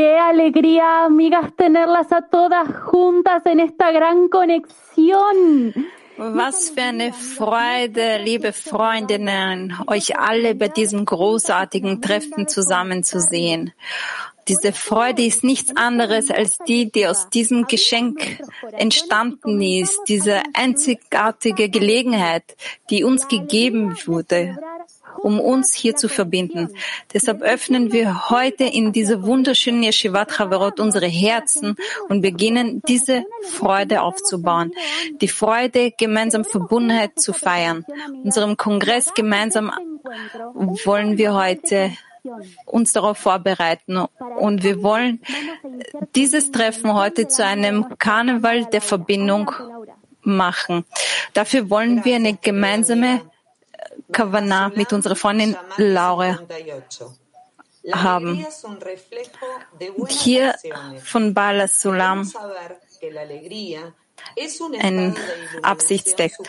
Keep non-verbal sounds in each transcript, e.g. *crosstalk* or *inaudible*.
Qué alegría, amigas, tenerlas a todas juntas en esta gran conexión. Was für eine Freude, liebe Freundinnen, euch alle bei diesem großartigen Treffen zusammenzusehen. Diese Freude ist nichts anderes als die, die aus diesem Geschenk entstanden ist, diese einzigartige Gelegenheit, die uns gegeben wurde, um uns hier zu verbinden. Deshalb öffnen wir heute in dieser wunderschönen Yeshivat Chaverot unsere Herzen und beginnen diese Freude aufzubauen. Die Freude, gemeinsam Verbundenheit zu feiern. Unserem Kongress gemeinsam wollen wir heute uns darauf vorbereiten. Und wir wollen dieses Treffen heute zu einem Karneval der Verbindung machen. Dafür wollen wir eine gemeinsame Kavanah mit unserer Freundin Laura haben. Hier von Bala Sulam ein Absichtstext.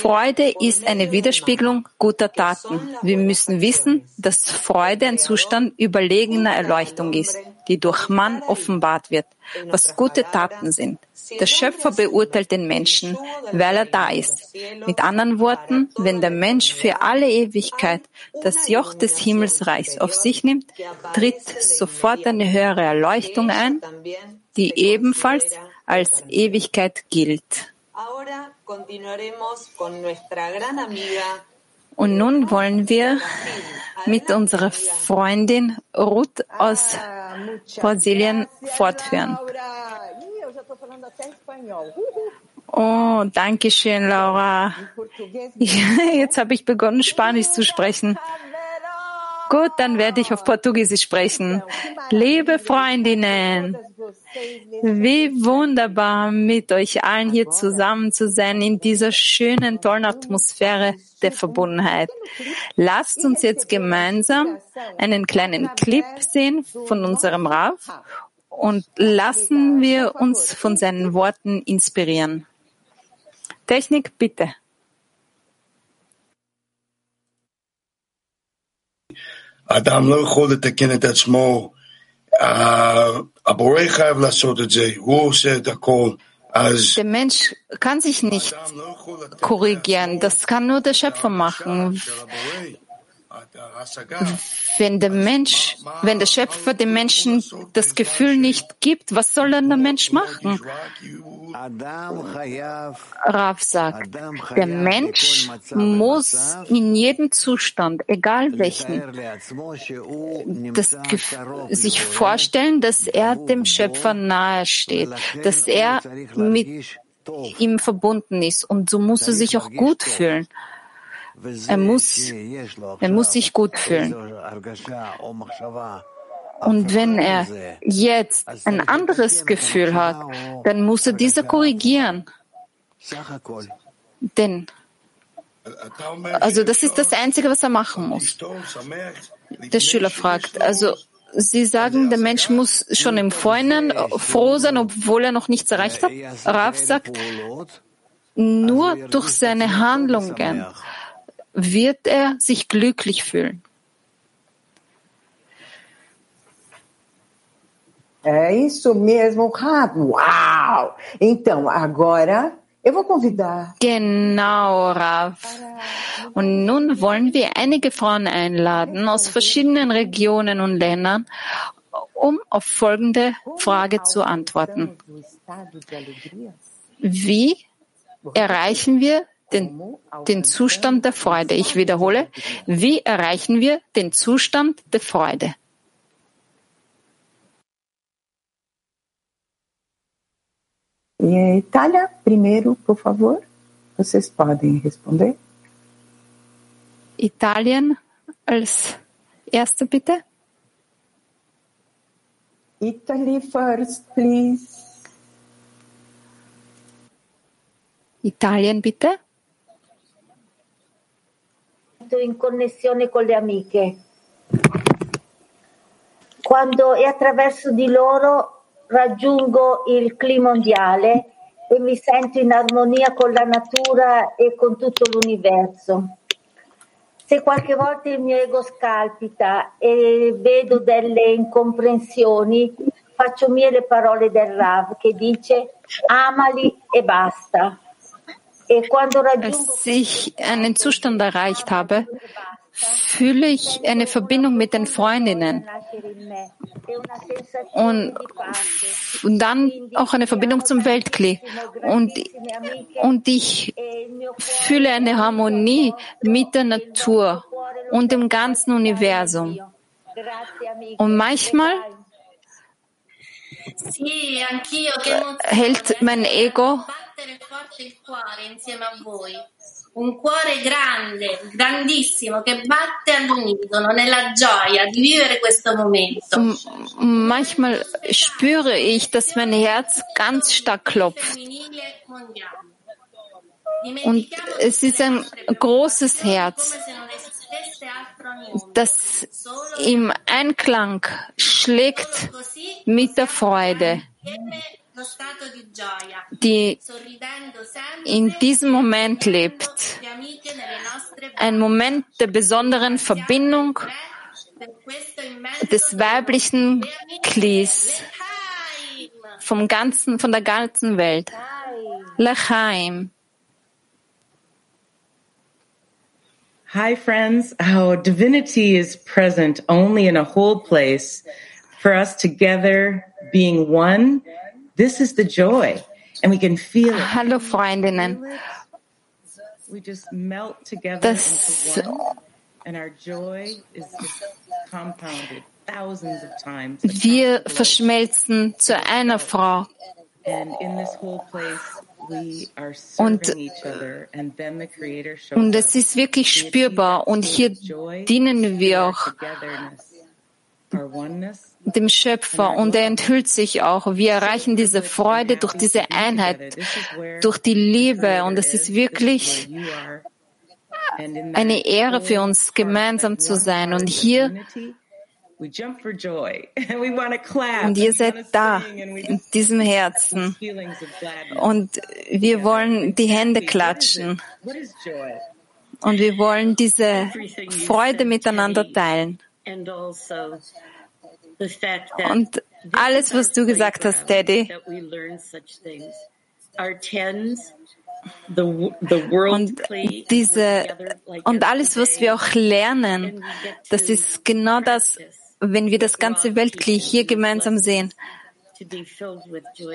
Freude ist eine Widerspiegelung guter Taten. Wir müssen wissen, dass Freude ein Zustand überlegener Erleuchtung ist, die durch Mann offenbart wird, was gute Taten sind. Der Schöpfer beurteilt den Menschen, weil er da ist. Mit anderen Worten, wenn der Mensch für alle Ewigkeit das Joch des Himmelsreichs auf sich nimmt, tritt sofort eine höhere Erleuchtung ein, die ebenfalls als Ewigkeit gilt. Und nun wollen wir mit unserer Freundin Ruth aus Brasilien fortführen. Oh, danke schön, Laura. *laughs* Jetzt habe ich begonnen, Spanisch zu sprechen. Gut, dann werde ich auf Portugiesisch sprechen. Liebe Freundinnen, wie wunderbar mit euch allen hier zusammen zu sein in dieser schönen, tollen Atmosphäre der Verbundenheit. Lasst uns jetzt gemeinsam einen kleinen Clip sehen von unserem Rav und lassen wir uns von seinen Worten inspirieren. Technik, bitte. האדם לא יכול לתקן את עצמו, הבורא חייב לעשות את זה, הוא עושה את הכל. Der Mensch kann sich nicht korrigieren, das kann nur der Schöpfer machen. Wenn der Mensch, wenn der Schöpfer dem Menschen das Gefühl nicht gibt, was soll dann der Mensch machen? Rav sagt, der Mensch muss in jedem Zustand, egal welchen, das, sich vorstellen, dass er dem Schöpfer nahe steht, dass er mit ihm verbunden ist. Und so muss er sich auch gut fühlen. Er muss, er muss sich gut fühlen. Und wenn er jetzt ein anderes Gefühl hat, dann muss er diese korrigieren. Denn, also das ist das Einzige, was er machen muss. Der Schüler fragt, also Sie sagen, der Mensch muss schon im Vorhinein froh sein, obwohl er noch nichts erreicht hat. Rav sagt, nur durch seine Handlungen wird er sich glücklich fühlen. É isso mesmo, Rav. Uau! Então, agora eu vou convidar. Genau, Rav. Und nun wollen wir einige Frauen einladen aus verschiedenen Regionen und Ländern, um auf folgende Frage zu antworten. Wie erreichen wir den, den Zustand der Freude. Ich wiederhole, wie erreichen wir den Zustand der Freude? Itália, primeiro, por favor. Vocês podem responder. Italien als erste, bitte. Italy first, please. Italien, bitte. In connessione con le amiche. Quando è attraverso di loro raggiungo il clima mondiale e mi sento in armonia con la natura e con tutto l'universo. se qualche volta il mio ego scalpita e vedo delle incomprensioni, faccio mie le parole del Rav che dice amali e basta. Als ich einen Zustand erreicht habe, fühle ich eine Verbindung mit den Freundinnen und, und dann auch eine Verbindung zum Weltkli. Und, und ich fühle eine Harmonie mit der Natur und dem ganzen Universum. Und manchmal hält mein Ego Battere forte il cuore insieme a voi. Un cuore grande, grandissimo, che batte all'unisono nella gioia di vivere questo momento. Manchmal spüre ich, dass mein Herz ganz stark klopft. Und es ist ein großes Herz, das im Einklang schlägt mit der Freude, die in diesem Moment lebt. Ein Moment der besonderen Verbindung des weiblichen Klis L'Echaim. vom ganzen, von der ganzen Welt. Lachaim. Hi, friends. How divinity is present only in a whole place. For us together being one, this is the joy. And we can feel it. Hallo Freundinnen. We just melt together Das into one. And our joy is just compounded thousands of times. wir verschmelzen zu einer Frau. And in this whole place, we are Und- serving each other. And then the Creator shows Und es ist wirklich spürbar. Und hier dienen wir auch dem Schöpfer und er enthüllt sich auch. Wir erreichen diese Freude durch diese Einheit, durch die Liebe und es ist wirklich eine Ehre für uns, gemeinsam zu sein. Und hier, und ihr seid da, in diesem Herzen. Und wir wollen die Hände klatschen. Und wir wollen diese Freude miteinander teilen. Und alles, was du gesagt hast, world und diese, und alles, was wir auch lernen, das ist genau das, wenn wir das ganze Weltkrieg hier gemeinsam sehen.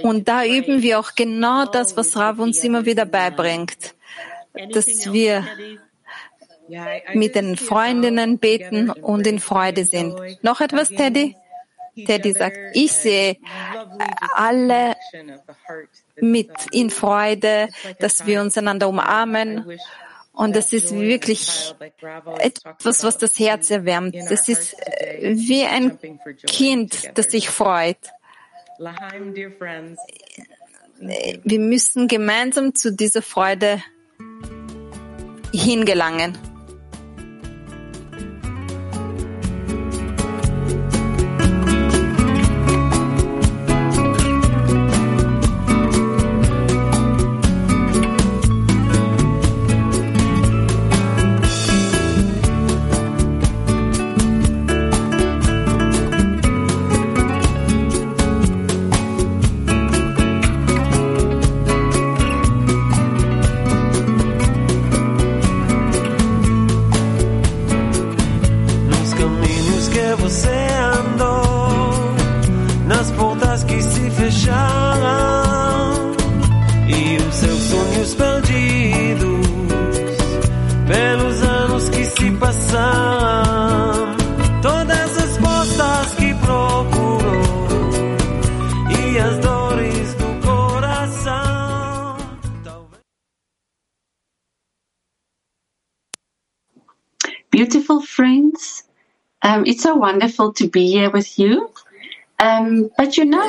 Und da üben wir auch genau das, was Rav uns immer wieder beibringt, dass wir mit den Freundinnen beten und in Freude sind. Noch etwas, Teddy? Teddy sagt, ich sehe alle mit in Freude, dass wir uns einander umarmen. Und das ist wirklich etwas, was das Herz erwärmt. Das ist äh, wie ein Kind, das sich freut. Wir müssen gemeinsam zu dieser Freude hingelangen. Wonderful to be here with you. Um, but you know,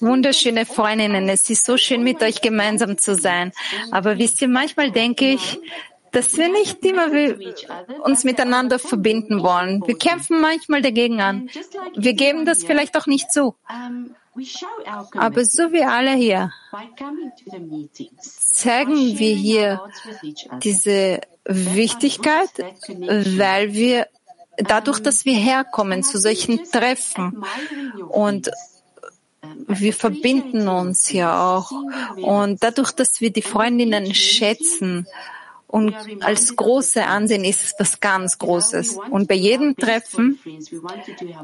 Wunderschöne Freundinnen, es ist so schön mit euch gemeinsam zu sein. Aber wisst ihr, manchmal denke ich, dass wir nicht immer uns miteinander verbinden wollen. Wir kämpfen manchmal dagegen an. Wir geben das vielleicht auch nicht zu. Aber so wie alle hier zeigen wir hier diese Wichtigkeit, weil wir dadurch, dass wir herkommen zu solchen Treffen und wir verbinden uns ja auch. Und dadurch, dass wir die Freundinnen schätzen und als große ansehen, ist es was ganz Großes. Und bei jedem Treffen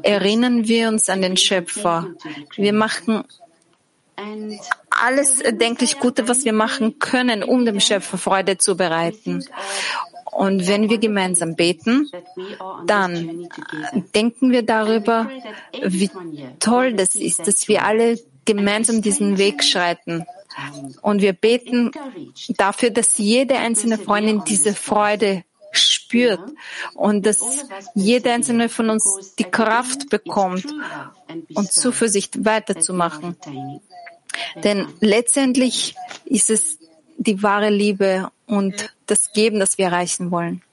erinnern wir uns an den Schöpfer. Wir machen alles erdenklich Gute, was wir machen können, um dem Schöpfer Freude zu bereiten. Und wenn wir gemeinsam beten, dann denken wir darüber, wie toll das ist, dass wir alle gemeinsam diesen Weg schreiten. Und wir beten dafür, dass jede einzelne Freundin diese Freude spürt und dass jede einzelne von uns die Kraft bekommt und Zuversicht weiterzumachen. Denn letztendlich ist es die wahre Liebe und das Geben, das wir erreichen wollen.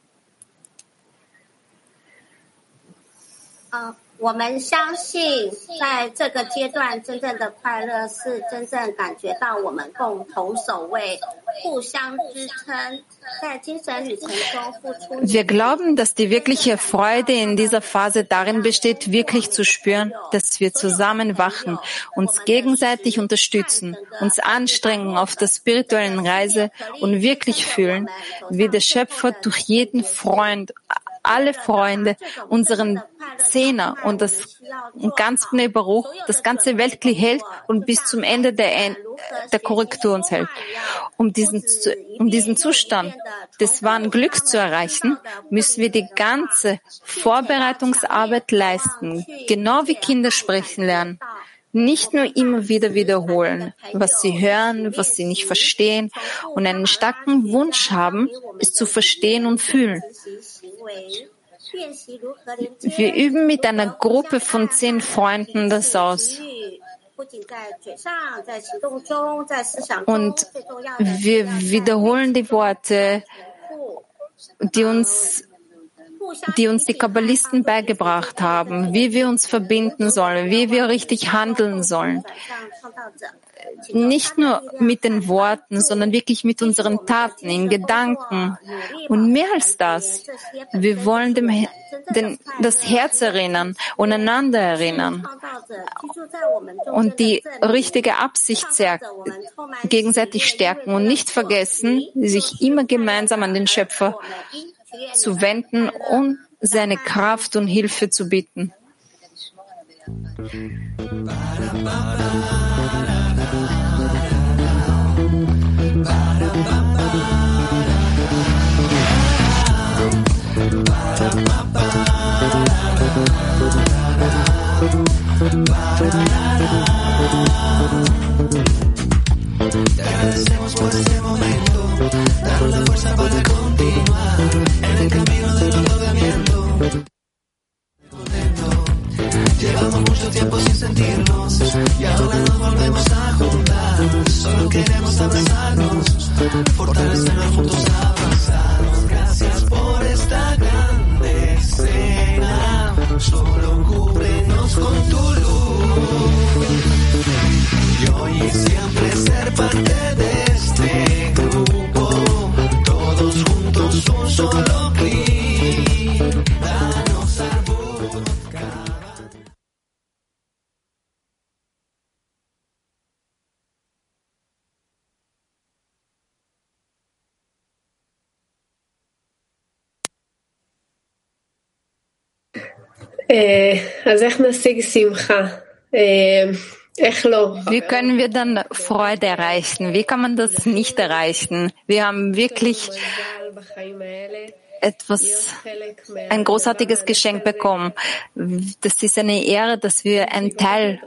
我们相信，在这个阶段，真正的快乐是真正感觉到我们共同守卫、互相支撑，在精神旅程中付出。Wir glauben, dass die wirkliche Freude in dieser Phase darin besteht, wirklich zu spüren, dass wir zusammen wachen, uns gegenseitig unterstützen, uns anstrengen auf der spirituellen Reise und wirklich fühlen, wie der Schöpfer durch jeden Freund alle Freunde, unseren Zehner und das ganz Baruch, das ganze Weltkli hält und bis zum Ende der, der Korrektur uns hält. Um diesen, um diesen Zustand des wahren Glücks zu erreichen, müssen wir die ganze Vorbereitungsarbeit leisten, genau wie Kinder sprechen lernen nicht nur immer wieder wiederholen, was sie hören, was sie nicht verstehen und einen starken Wunsch haben, es zu verstehen und fühlen. Wir üben mit einer Gruppe von zehn Freunden das aus. Und wir wiederholen die Worte, die uns die uns die Kabbalisten beigebracht haben, wie wir uns verbinden sollen, wie wir richtig handeln sollen. Nicht nur mit den Worten, sondern wirklich mit unseren Taten, in Gedanken. Und mehr als das, wir wollen dem, den, das Herz erinnern und einander erinnern und die richtige Absicht gegenseitig stärken und nicht vergessen, sich immer gemeinsam an den Schöpfer zu wenden und seine Kraft und Hilfe zu bitten. Te agradecemos por este momento, dar la fuerza para continuar en el camino del otorgamiento. Llevamos mucho tiempo sin sentirnos y ahora nos volvemos a juntar. Solo queremos abrazarnos, fortalecernos juntos avanzar. Gracias por esta grande escena. Solo cúbrenos con tu luz. Y hoy y siempre ser parte de Wie können wir dann Freude erreichen? Wie kann man das nicht erreichen? Wir haben wirklich etwas, ein großartiges Geschenk bekommen. Das ist eine Ehre, dass wir ein Teil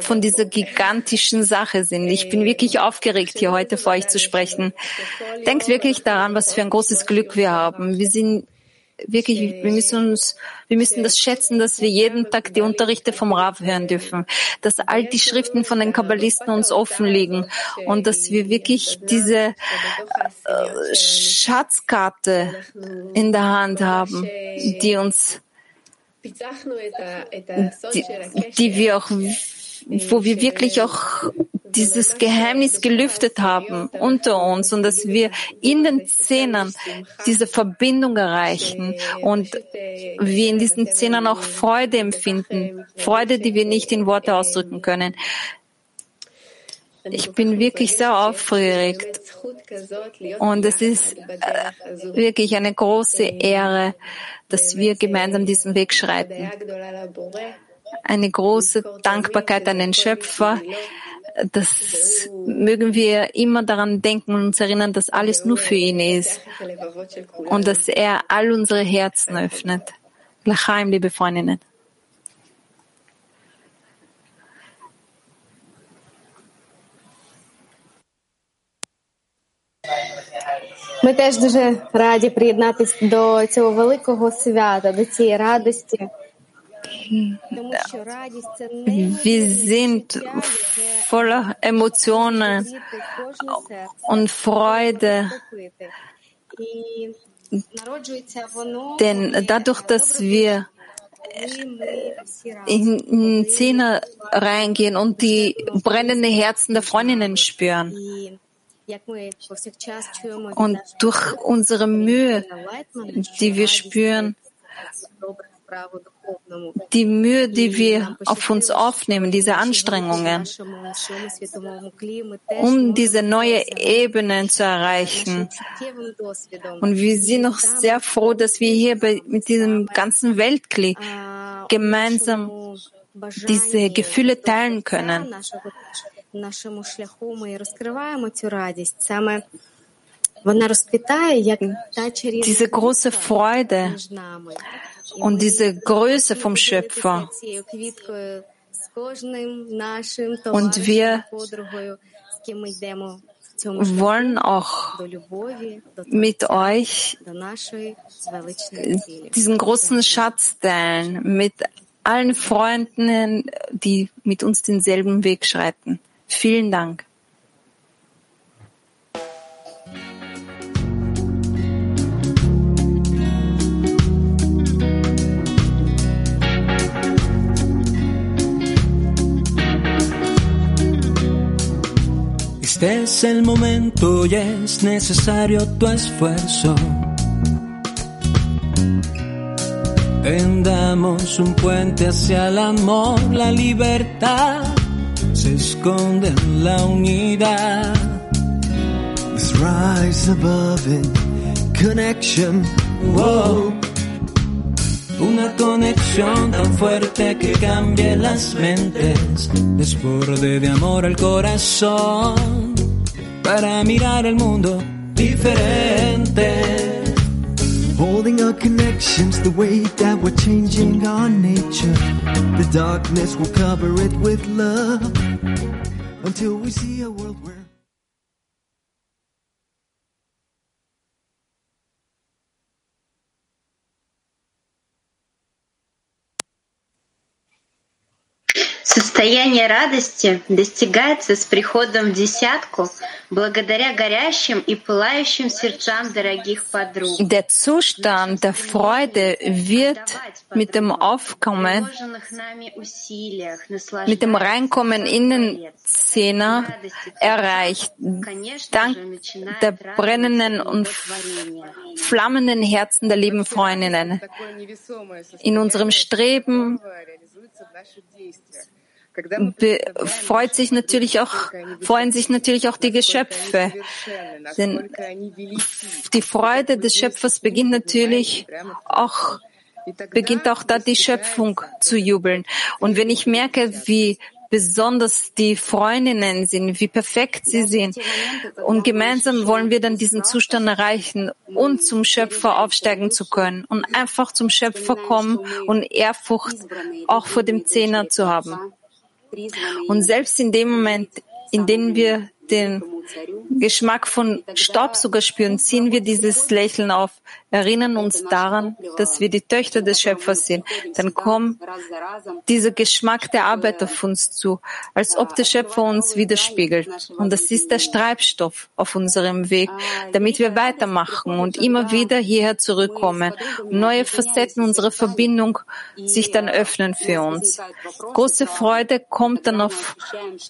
von dieser gigantischen Sache sind. Ich bin wirklich aufgeregt, hier heute vor euch zu sprechen. Denkt wirklich daran, was für ein großes Glück wir haben. Wir sind wirklich, wir müssen uns, wir müssen das schätzen, dass wir jeden Tag die Unterrichte vom Rav hören dürfen, dass all die Schriften von den Kabbalisten uns offen liegen und dass wir wirklich diese äh, Schatzkarte in der Hand haben, die uns, die, die wir auch wo wir wirklich auch dieses Geheimnis gelüftet haben unter uns und dass wir in den Zähnen diese Verbindung erreichen und wir in diesen Zähnen auch Freude empfinden. Freude, die wir nicht in Worte ausdrücken können. Ich bin wirklich sehr aufgeregt und es ist äh, wirklich eine große Ehre, dass wir gemeinsam diesen Weg schreiten Eine große Dankbarkeit an den Schöpfer. Das mögen wir immer daran denken und uns erinnern, dass alles nur für ihn ist und dass er all unsere Herzen öffnet. Lachaim, liebe Freundinnen. Ми теж дуже раді приєднатися до цього великого свята, до цієї радості. wir sind voller Emotionen und Freude. Denn dadurch, dass wir in Szene reingehen und die brennenden Herzen der Freundinnen spüren. Und durch unsere Mühe, die wir spüren, die Mühe, die wir auf uns aufnehmen, diese Anstrengungen, um diese neue Ebene zu erreichen. Und wir sind noch sehr froh, dass wir hier mit diesem ganzen Weltkrieg gemeinsam diese Gefühle teilen können. Diese große Freude, und diese Größe vom Schöpfer. Und wir wollen auch mit euch diesen großen Schatz teilen, mit allen Freunden, die mit uns denselben Weg schreiten. Vielen Dank. Es el momento y es necesario tu esfuerzo. Tendamos un puente hacia el amor, la libertad se esconde en la unidad. Let's rise above in connection. Wow. Una conexión tan fuerte que cambie las mentes, desborde de amor al corazón, para mirar el mundo diferente. Holding our connections the way that we're changing our nature. The darkness will cover it with love until we see a world where. Состояние радости достигается с приходом в десятку благодаря горящим и пылающим сердцам дорогих подруг. Der Zustand der Freude wird mit dem Aufkommen, Вложенных нами усилиях, mit dem Reinkommen in den Zehner erreicht, dank der brennenden und flammenden Herzen der lieben Freundinnen. In unserem Streben be freut sich natürlich auch, freuen sich natürlich auch die Geschöpfe. Denn die Freude des Schöpfers beginnt natürlich auch, beginnt auch da die Schöpfung zu jubeln. Und wenn ich merke, wie besonders die Freundinnen sind, wie perfekt sie sind. Und gemeinsam wollen wir dann diesen Zustand erreichen und zum Schöpfer aufsteigen zu können und einfach zum Schöpfer kommen und Ehrfurcht auch vor dem Zehner zu haben. Und selbst in dem Moment, in dem wir den Geschmack von Staubsauger spüren, ziehen wir dieses Lächeln auf, erinnern uns daran, dass wir die Töchter des Schöpfers sind. Dann kommt dieser Geschmack der Arbeit auf uns zu, als ob der Schöpfer uns widerspiegelt. Und das ist der Treibstoff auf unserem Weg, damit wir weitermachen und immer wieder hierher zurückkommen neue Facetten unserer Verbindung sich dann öffnen für uns. Große Freude kommt dann auf,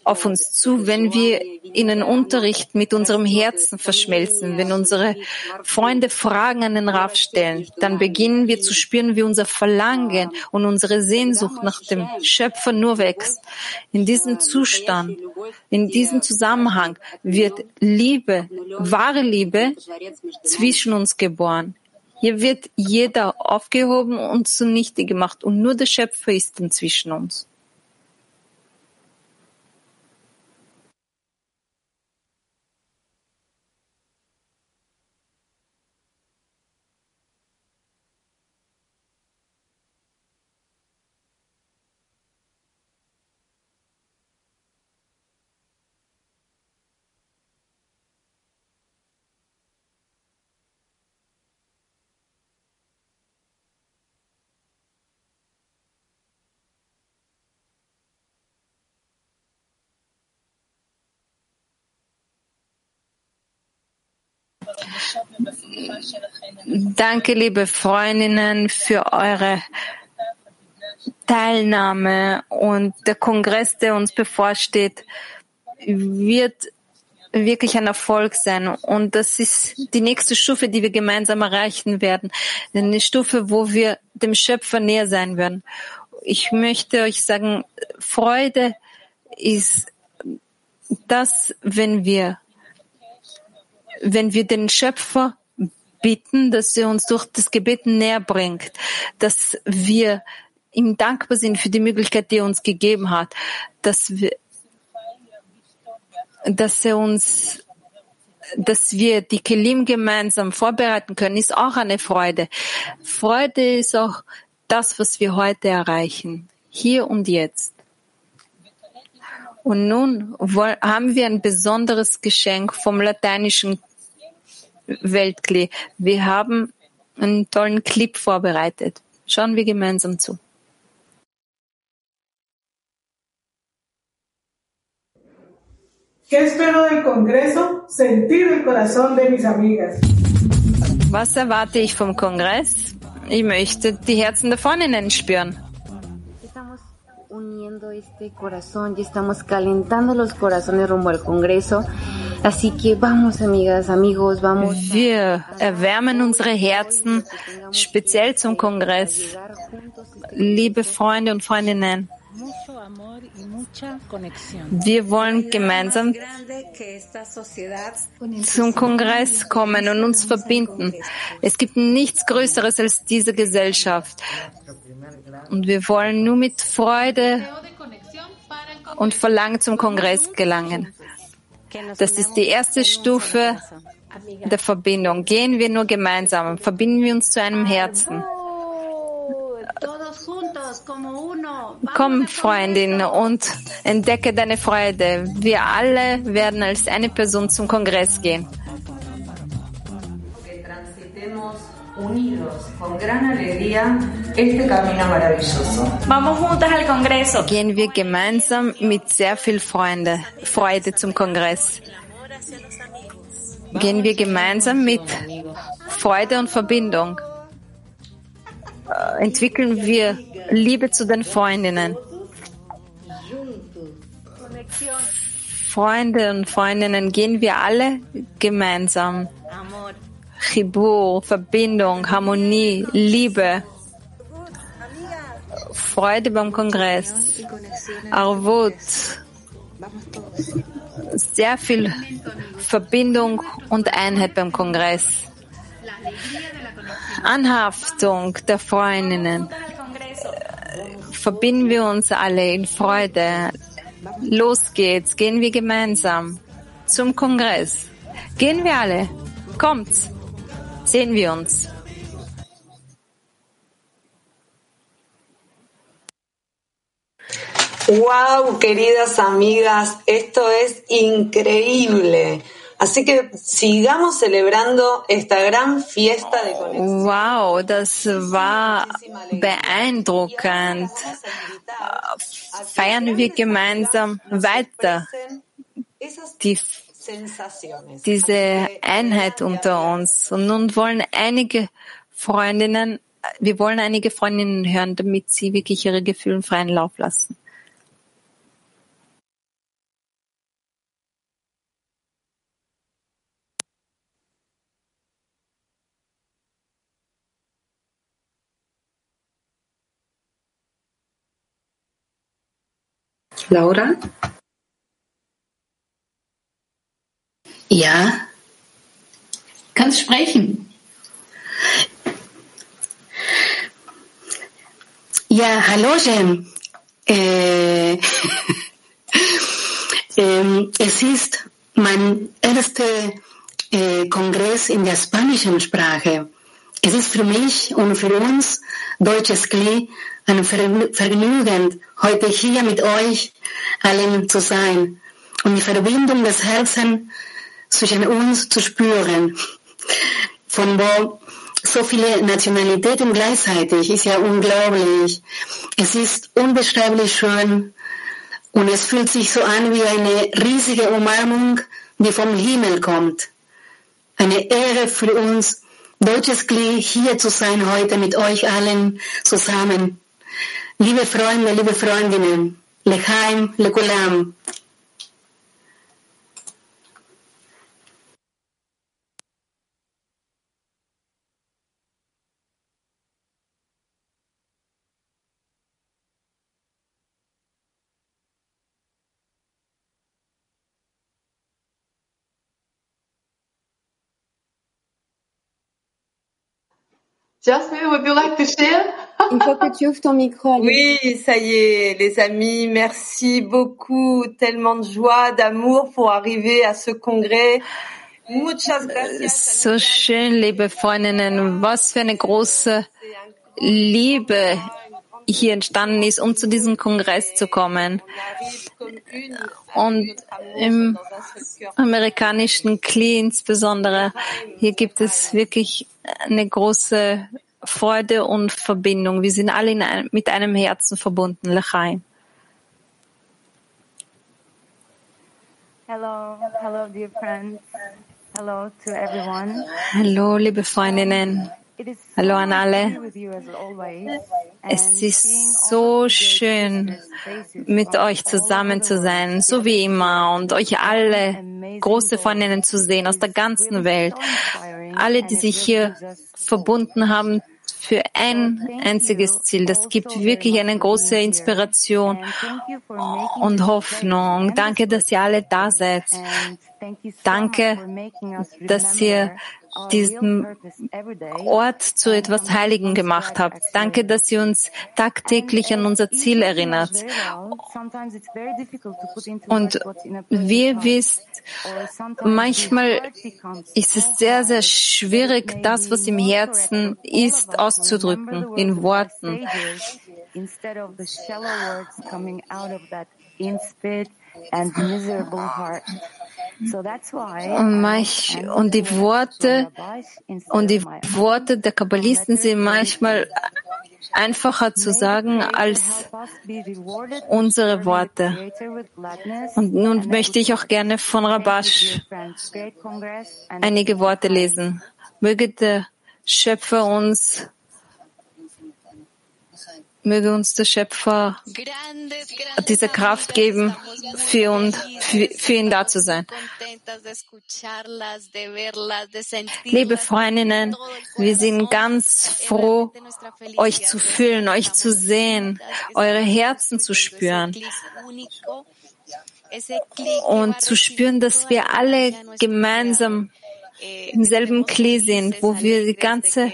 auf uns zu, wenn wir in den Unterricht mit unserem Herzen verschmelzen, wenn unsere Freunde Fragen an den Rav stellen, dann beginnen wir zu spüren, wie unser Verlangen und unsere Sehnsucht nach dem Schöpfer nur wächst. In diesem Zustand, in diesem Zusammenhang wird Liebe, wahre Liebe zwischen uns geboren. Hier wird jeder aufgehoben und zunichte gemacht und nur der Schöpfer ist dann zwischen uns. Danke, liebe Freundinnen, für eure Teilnahme und der Kongress, der uns bevorsteht, wird wirklich ein Erfolg sein. Und das ist die nächste Stufe, die wir gemeinsam erreichen werden. Eine Stufe, wo wir dem Schöpfer näher sein werden. Ich möchte euch sagen, Freude ist das, wenn wir, wenn wir den Schöpfer bitten, dass er uns durch das Gebet näher bringt, dass wir ihm dankbar sind für die Möglichkeit, die er uns gegeben hat, dass wir, dass er uns, dass wir die Kelim gemeinsam vorbereiten können, ist auch eine Freude. Freude ist auch das, was wir heute erreichen, hier und jetzt. Und nun haben wir ein besonderes Geschenk vom lateinischen Weltklee. Wir haben einen tollen Clip vorbereitet. Schauen wir gemeinsam zu. Was erwarte ich vom Kongress? Ich möchte die Herzen der Freundinnen spüren. uniendo este corazón y estamos calentando los corazones rumbo al Congreso. Wir erwärmen unsere Herzen speziell zum Kongress. Liebe Freunde und Freundinnen, wir wollen gemeinsam zum Kongress kommen und uns verbinden. Es gibt nichts Größeres als diese Gesellschaft. Und wir wollen nur mit Freude und Verlangen zum Kongress gelangen. Das ist die erste Stufe der Verbindung. Gehen wir nur gemeinsam, verbinden wir uns zu einem Herzen. Komm, Freundin, und entdecke deine Freude. Wir alle werden als eine Person zum Kongress gehen. Unidos con gran alegría este camino maravilloso. Vamos juntas al Congreso. Gehen wir gemeinsam mit sehr viel Freude, Freude zum Kongress. Gehen wir gemeinsam mit Freude und Verbindung. Äh, entwickeln wir Liebe zu den Freundinnen. Freunde und Freundinnen, gehen wir alle gemeinsam. Chibur, Verbindung, Harmonie, Liebe, Freude beim Kongress, Arvut, sehr viel Verbindung und Einheit beim Kongress, Anhaftung der Freundinnen. Verbinden wir uns alle in Freude. Los geht's, gehen wir gemeinsam zum Kongress. Gehen wir alle. Kommt's. Sehen wir uns. Wow, queridas amigas, esto es increíble. Así que sigamos celebrando esta gran fiesta de conexión. Wow, das war beeindruckend. Feiern wir gemeinsam weiter die, diese Einheit unter uns. Und nun wollen einige Freundinnen, wir wollen einige Freundinnen hören, damit sie wirklich ihre Gefühle freien Lauf lassen. Laura? Ja. Kannst sprechen. Ja, hallo Jem. Äh, *laughs* ähm, es ist mein erster äh, Kongress in der spanischen Sprache. Es ist für mich und für uns deutsches Kli ein Vergnügen, heute hier mit euch allen zu sein und die Verbindung des Herzens zwischen uns zu spüren. Von wo so viele Nationalitäten gleichzeitig ist ja unglaublich. Es ist unbeschreiblich schön und es fühlt sich so an wie eine riesige Umarmung, die vom Himmel kommt. Eine Ehre für uns, deutsches Glied, hier zu sein heute mit euch allen zusammen. Liebe Freunde, liebe Freundinnen, Lechaim, Lekulam. Jasmine, would you like to share? *laughs* Il faut que tu ouvres ton micro. Alice. Oui, ça y est, les amis, merci beaucoup, tellement de joie, d'amour pour arriver à ce congrès. Muchas gracias. So schön, liebe Freundinnen, was für eine große Liebe hier entstanden ist, um zu diesem Kongress zu kommen. Und im amerikanischen Kli insbesondere, hier gibt es wirklich eine große Freude und Verbindung. Wir sind alle einem, mit einem Herzen verbunden. Lechaim. Hello, hello, dear friends. Hello to everyone. Hallo, liebe Freundinnen. Hallo an alle. Es ist so schön, mit euch zusammen zu sein, so wie immer, und euch alle große Freundinnen zu sehen aus der ganzen Welt. Alle, die sich hier verbunden haben für ein einziges Ziel. Das gibt wirklich eine große Inspiration und Hoffnung. Danke, dass ihr alle da seid. Danke, dass ihr diesen Ort zu etwas Heiligen gemacht habt. Danke, dass ihr uns tagtäglich an unser Ziel erinnert. Und wie ihr wisst, manchmal ist es sehr, sehr schwierig, das, was im Herzen ist, auszudrücken in Worten. Und die Worte und die Worte der Kabbalisten sind manchmal einfacher zu sagen als unsere Worte. Und nun möchte ich auch gerne von Rabash einige Worte lesen. Möge der Schöpfer uns Möge uns der Schöpfer diese Kraft geben, für, für, für ihn da zu sein. Liebe Freundinnen, wir sind ganz froh, euch zu fühlen, euch zu sehen, eure Herzen zu spüren und zu spüren, dass wir alle gemeinsam im selben Klee sind, wo wir die ganze,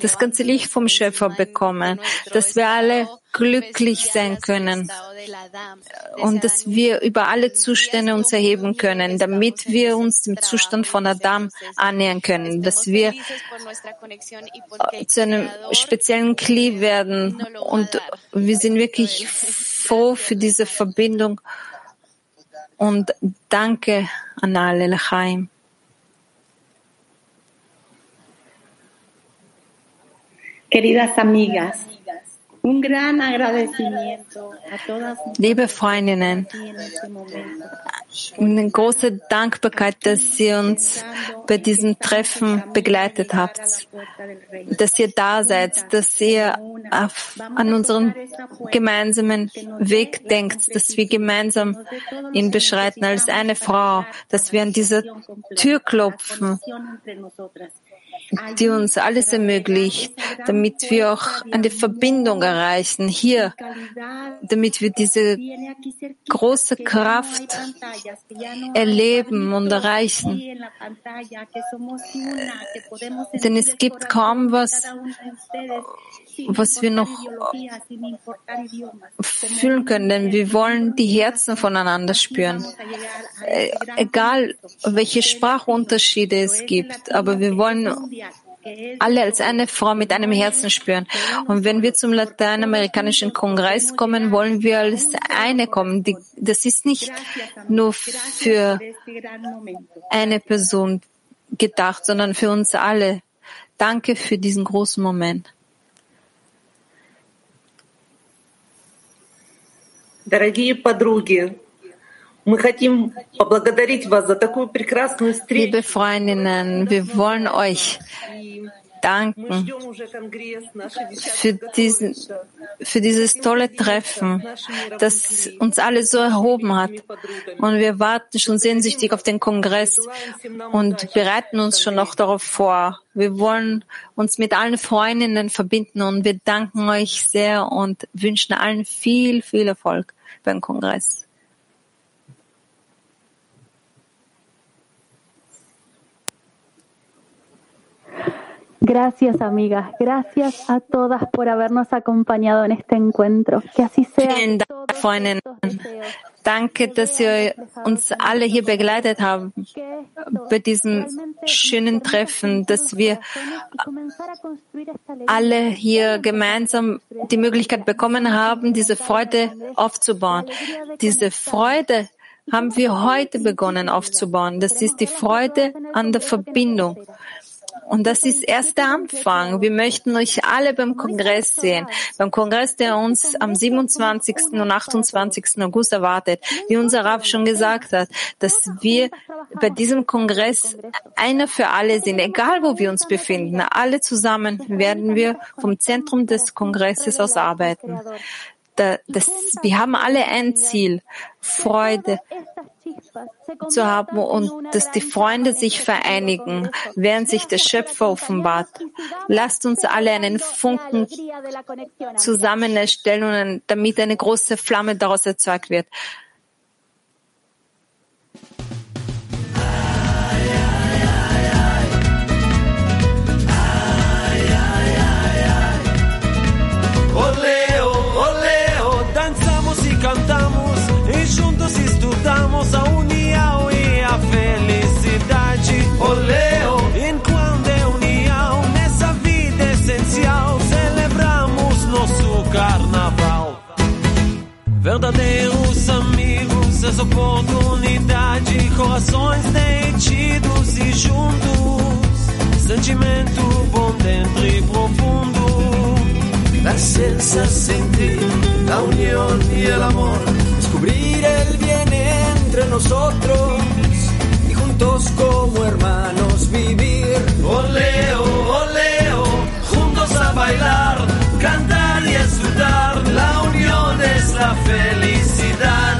das ganze Licht vom Schöpfer bekommen, dass wir alle glücklich sein können und dass wir über alle Zustände uns erheben können, damit wir uns dem Zustand von Adam annähern können, dass wir zu einem speziellen Klee werden und wir sind wirklich froh für diese Verbindung und danke an alle Lechaim. Queridas amigas, un gran agradecimiento a todas Liebe Freundinnen, eine große Dankbarkeit, dass ihr uns bei diesem Treffen begleitet habt, dass ihr da seid, dass ihr auf, an unseren gemeinsamen Weg denkt, dass wir gemeinsam ihn beschreiten als eine Frau, dass wir an dieser Tür klopfen, die uns alles ermöglicht, damit wir auch eine Verbindung erreichen hier, damit wir diese große Kraft erleben und erreichen. Denn es gibt kaum was, was wir noch fühlen können, denn wir wollen die Herzen voneinander spüren. Äh, Egal, welche Sprachunterschiede es gibt, aber wir wollen alle als eine Frau mit einem Herzen spüren. Und wenn wir zum lateinamerikanischen Kongress kommen, wollen wir als eine kommen. Die, das ist nicht nur für eine Person gedacht, sondern für uns alle. Danke für diesen großen Moment. Дорогие подруги, мы хотим поблагодарить вас за такую прекрасную встречу. Liebe Freundinnen, wir wollen euch danken für, diesen, für dieses tolle Treffen, das uns alle so erhoben hat. Und wir warten schon sehnsüchtig auf den Kongress und bereiten uns schon noch darauf vor. Wir wollen uns mit allen Freundinnen verbinden und wir danken euch sehr und wünschen allen viel, viel Erfolg beim Kongress. Gracias, amigas. Gracias a todas por habernos acompañado en este encuentro. Que así sea. Vielen Dank, Freundinnen. Danke, dass ihr uns alle hier begleitet haben bei diesem schönen Treffen, dass wir alle hier gemeinsam die Möglichkeit bekommen haben, diese Freude aufzubauen. Diese Freude haben wir heute begonnen aufzubauen. Das ist die Freude an der Verbindung. Und das ist erst der Anfang. Wir möchten euch alle beim Kongress sehen. Beim Kongress, der uns am 27. und 28. August erwartet. Wie unser Rav schon gesagt hat, dass wir bei diesem Kongress einer für alle sind, egal wo wir uns befinden. Alle zusammen werden wir vom Zentrum des Kongresses aus arbeiten. Da, das, wir haben alle ein Ziel, Freude zu haben und dass die Freunde sich vereinigen, während sich der Schöpfer offenbart. Lasst uns alle einen Funken zusammen erstellen, damit eine große Flamme daraus erzeugt wird. Verdadeiros amigos, essa oportunidade, corações detidos e juntos, sentimento bom dentro e profundo. La esencia sentir la unión y el amor, descubrir el bien entre nosotros y juntos como hermanos vivir. Oleo, oleo, juntos a bailar, cantar es la felicidad.